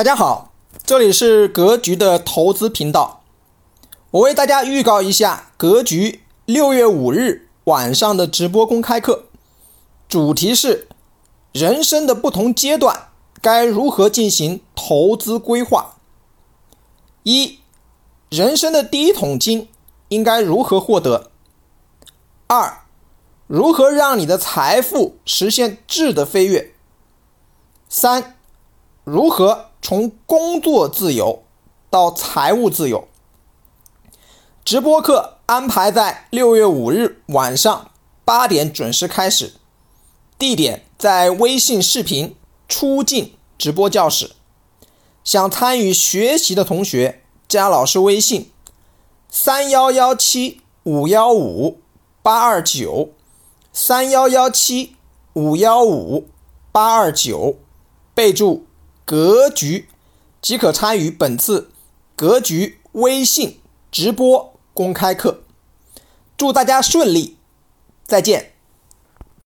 大家好，这里是格局的投资频道。我为大家预告一下格局六月五日晚上的直播公开课，主题是人生的不同阶段该如何进行投资规划。一、人生的第一桶金应该如何获得？二、如何让你的财富实现质的飞跃？三、如何？从工作自由到财务自由，直播课安排在六月五日晚上八点准时开始，地点在微信视频出镜直播教室。想参与学习的同学，加老师微信：三幺幺七五幺五八二九，三幺幺七五幺五八二九，备注。格局即可参与本次格局微信直播公开课，祝大家顺利，再见。